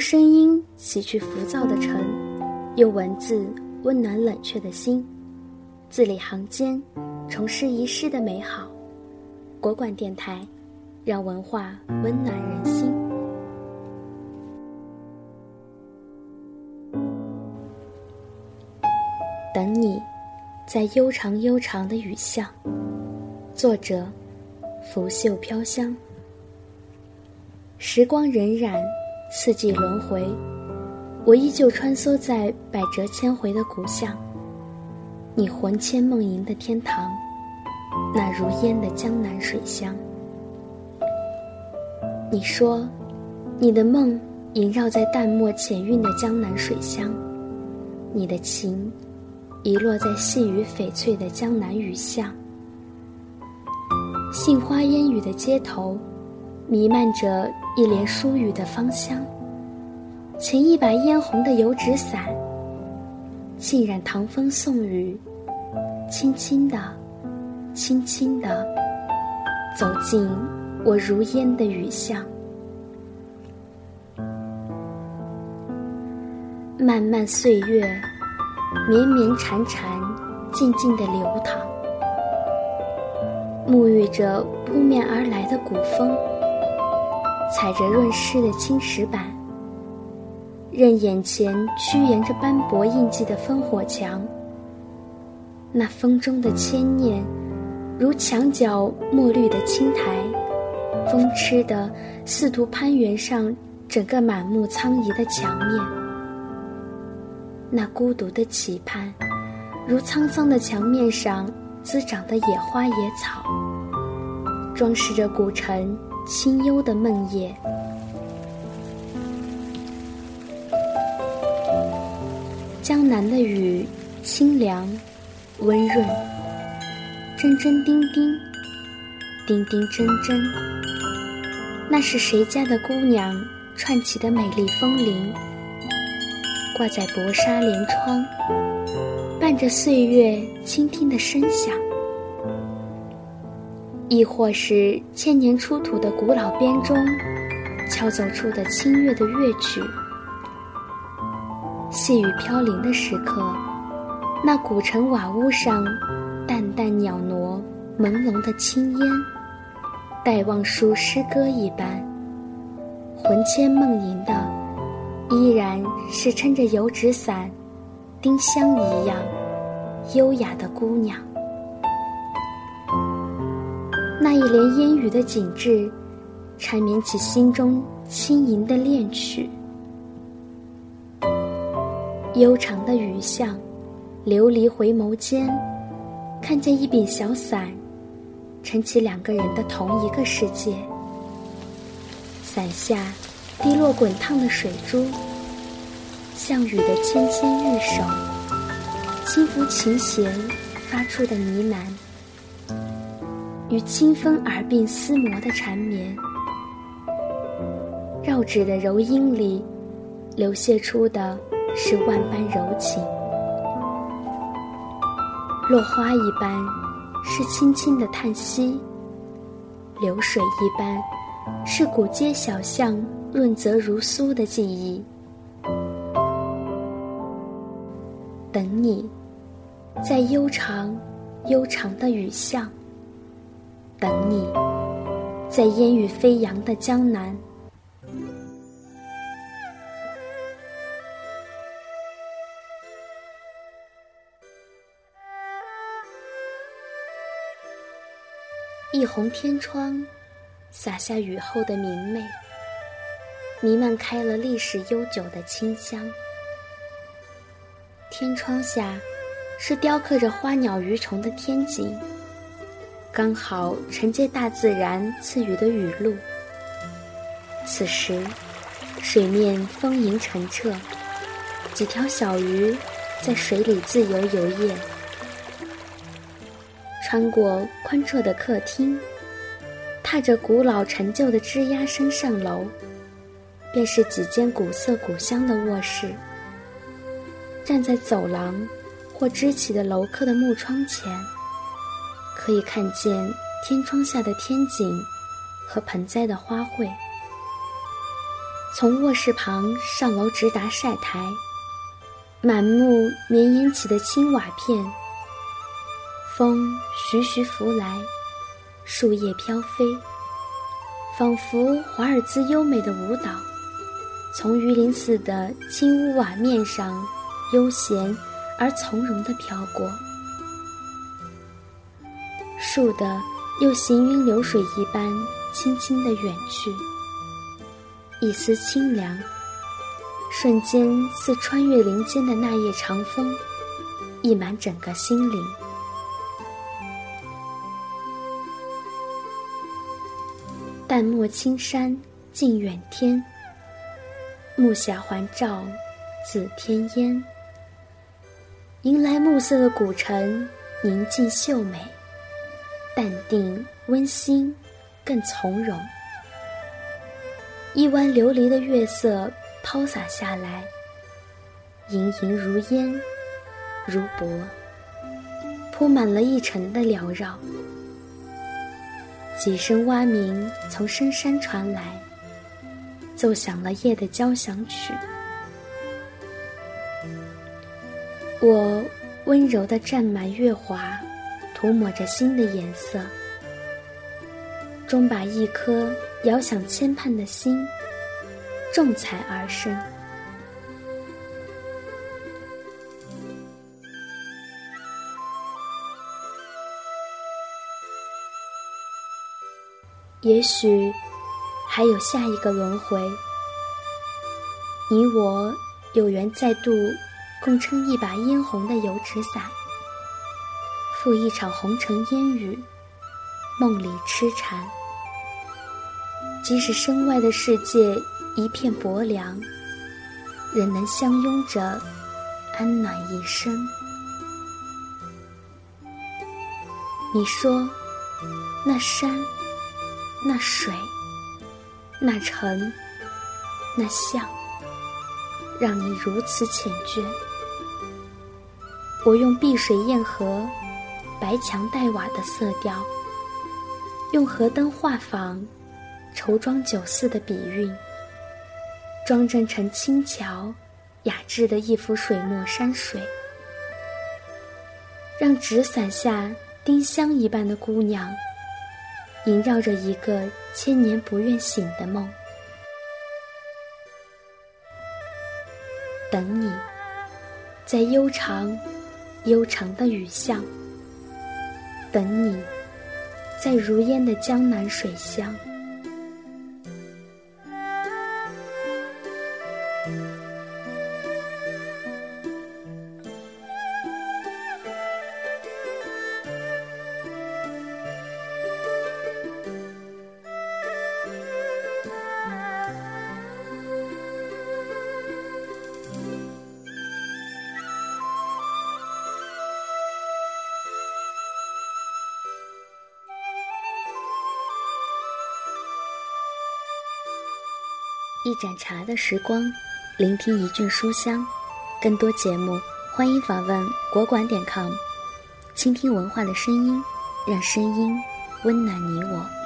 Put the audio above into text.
用声音洗去浮躁的尘，用文字温暖冷却的心，字里行间重拾遗失的美好。国馆电台，让文化温暖人心。等你，在悠长悠长的雨巷。作者：拂袖飘香。时光荏苒，四季轮回，我依旧穿梭在百折千回的古巷。你魂牵梦萦的天堂，那如烟的江南水乡。你说，你的梦萦绕在淡墨浅韵的江南水乡，你的情。遗落在细雨翡翠的江南雨巷，杏花烟雨的街头，弥漫着一帘疏雨的芳香。擎一把嫣红的油纸伞，浸染唐风宋雨，轻轻的，轻轻的，走进我如烟的雨巷。漫漫岁月。绵绵缠缠，静静的流淌，沐浴着扑面而来的古风，踩着润湿的青石板，任眼前趋沿着斑驳印记的烽火墙。那风中的牵念，如墙角墨绿的青苔，风痴的试图攀援上整个满目苍夷的墙面。那孤独的期盼，如沧桑的墙面上滋长的野花野草，装饰着古城清幽的梦夜。江南的雨，清凉，温润。铮铮钉钉，钉钉铮铮。那是谁家的姑娘串起的美丽风铃？挂在薄纱帘窗，伴着岁月倾听的声响；亦或是千年出土的古老编钟，敲奏出的清越的乐曲。细雨飘零的时刻，那古城瓦屋上，淡淡袅娜朦胧的青烟，戴望舒诗歌一般，魂牵梦萦的。依然是撑着油纸伞，丁香一样优雅的姑娘。那一帘烟雨的景致，缠绵起心中轻盈的恋曲。悠长的雨巷，琉璃回眸间，看见一柄小伞，撑起两个人的同一个世界。伞下。滴落滚烫的水珠，像雨的纤纤玉手，轻抚琴弦发出的呢喃，与清风耳鬓厮磨的缠绵，绕指的柔音里，流泻出的是万般柔情。落花一般，是轻轻的叹息；流水一般，是古街小巷。润泽如酥的记忆，等你，在悠长、悠长的雨巷；等你，在烟雨飞扬的江南。一红天窗，洒下雨后的明媚。弥漫开了历史悠久的清香。天窗下，是雕刻着花鸟鱼虫的天景，刚好承接大自然赐予的雨露。此时，水面丰盈澄澈，几条小鱼在水里自由游曳。穿过宽绰的客厅，踏着古老陈旧的吱呀声上楼。便是几间古色古香的卧室。站在走廊或支起的楼客的木窗前，可以看见天窗下的天景和盆栽的花卉。从卧室旁上楼直达晒台，满目绵延起的青瓦片，风徐徐拂来，树叶飘飞，仿佛华尔兹优美的舞蹈，从鱼鳞似的青屋瓦面上悠闲而从容地飘过。树的又行云流水一般轻轻地远去。一丝清凉，瞬间似穿越林间的那夜长风，溢满整个心灵。淡墨青山近远天，暮霞环照紫天烟。迎来暮色的古城，宁静秀美，淡定温馨，更从容。一弯琉璃的月色抛洒下来，盈盈如烟，如薄，铺满了一城的缭绕。几声蛙鸣从深山传来，奏响了夜的交响曲。我温柔地蘸满月华，涂抹着新的颜色，终把一颗。遥想牵盼的心，重彩而生。也许还有下一个轮回，你我有缘再度共撑一把嫣红的油纸伞，赴一场红尘烟雨，梦里痴缠。即使身外的世界一片薄凉，仍能相拥着，安暖一生。你说，那山，那水，那城，那巷，让你如此缱绻。我用碧水砚河、白墙黛瓦的色调，用河灯画舫。绸装酒肆的笔韵，装帧成轻巧、雅致的一幅水墨山水，让纸伞下丁香一般的姑娘，萦绕着一个千年不愿醒的梦。等你，在悠长、悠长的雨巷；等你，在如烟的江南水乡。一盏茶的时光，聆听一卷书香。更多节目，欢迎访问国馆点 com，倾听文化的声音，让声音温暖你我。